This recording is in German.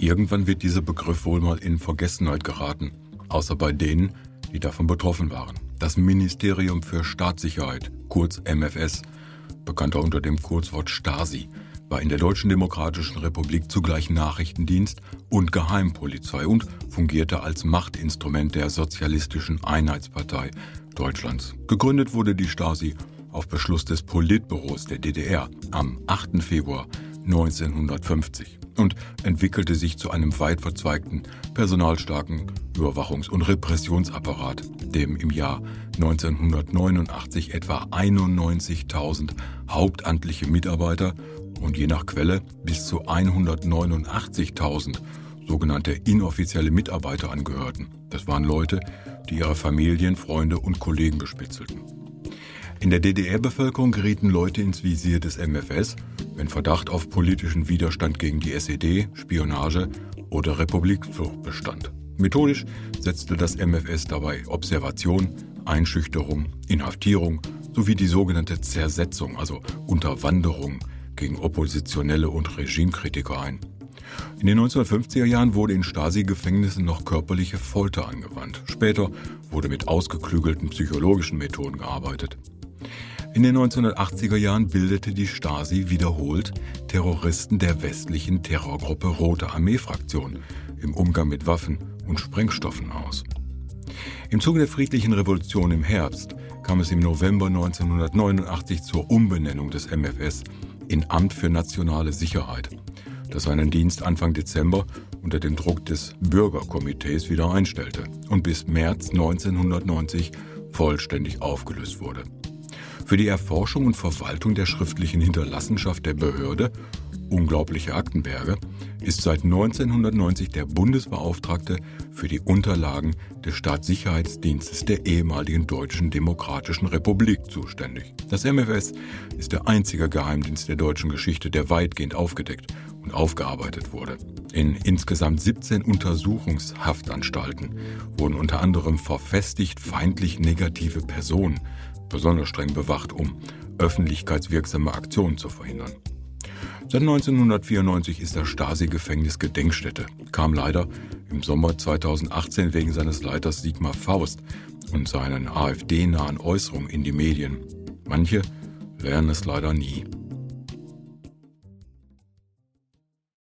irgendwann wird dieser Begriff wohl mal in Vergessenheit geraten, außer bei denen, die davon betroffen waren. Das Ministerium für Staatssicherheit, kurz MFS, bekannter unter dem Kurzwort Stasi, war in der Deutschen Demokratischen Republik zugleich Nachrichtendienst und Geheimpolizei und fungierte als Machtinstrument der Sozialistischen Einheitspartei Deutschlands. Gegründet wurde die Stasi auf Beschluss des Politbüros der DDR am 8. Februar 1950 und entwickelte sich zu einem weit verzweigten, personalstarken Überwachungs- und Repressionsapparat, dem im Jahr 1989 etwa 91.000 hauptamtliche Mitarbeiter und je nach Quelle bis zu 189.000 sogenannte inoffizielle Mitarbeiter angehörten. Das waren Leute, die ihre Familien, Freunde und Kollegen bespitzelten. In der DDR-Bevölkerung gerieten Leute ins Visier des MFS, wenn Verdacht auf politischen Widerstand gegen die SED, Spionage oder Republikflucht bestand. Methodisch setzte das MFS dabei Observation, Einschüchterung, Inhaftierung sowie die sogenannte Zersetzung, also Unterwanderung gegen Oppositionelle und Regimekritiker ein. In den 1950er Jahren wurde in Stasi-Gefängnissen noch körperliche Folter angewandt. Später wurde mit ausgeklügelten psychologischen Methoden gearbeitet. In den 1980er Jahren bildete die Stasi wiederholt Terroristen der westlichen Terrorgruppe Rote Armee-Fraktion im Umgang mit Waffen und Sprengstoffen aus. Im Zuge der friedlichen Revolution im Herbst kam es im November 1989 zur Umbenennung des MFS in Amt für nationale Sicherheit, das seinen Dienst Anfang Dezember unter dem Druck des Bürgerkomitees wieder einstellte und bis März 1990 vollständig aufgelöst wurde. Für die Erforschung und Verwaltung der schriftlichen Hinterlassenschaft der Behörde, unglaubliche Aktenberge, ist seit 1990 der Bundesbeauftragte für die Unterlagen des Staatssicherheitsdienstes der ehemaligen Deutschen Demokratischen Republik zuständig. Das MFS ist der einzige Geheimdienst der deutschen Geschichte, der weitgehend aufgedeckt und aufgearbeitet wurde. In insgesamt 17 Untersuchungshaftanstalten wurden unter anderem verfestigt feindlich negative Personen besonders streng bewacht, um öffentlichkeitswirksame Aktionen zu verhindern. Seit 1994 ist das Stasi-Gefängnis Gedenkstätte, kam leider im Sommer 2018 wegen seines Leiters Sigmar Faust und seinen AfD-nahen Äußerungen in die Medien. Manche lernen es leider nie.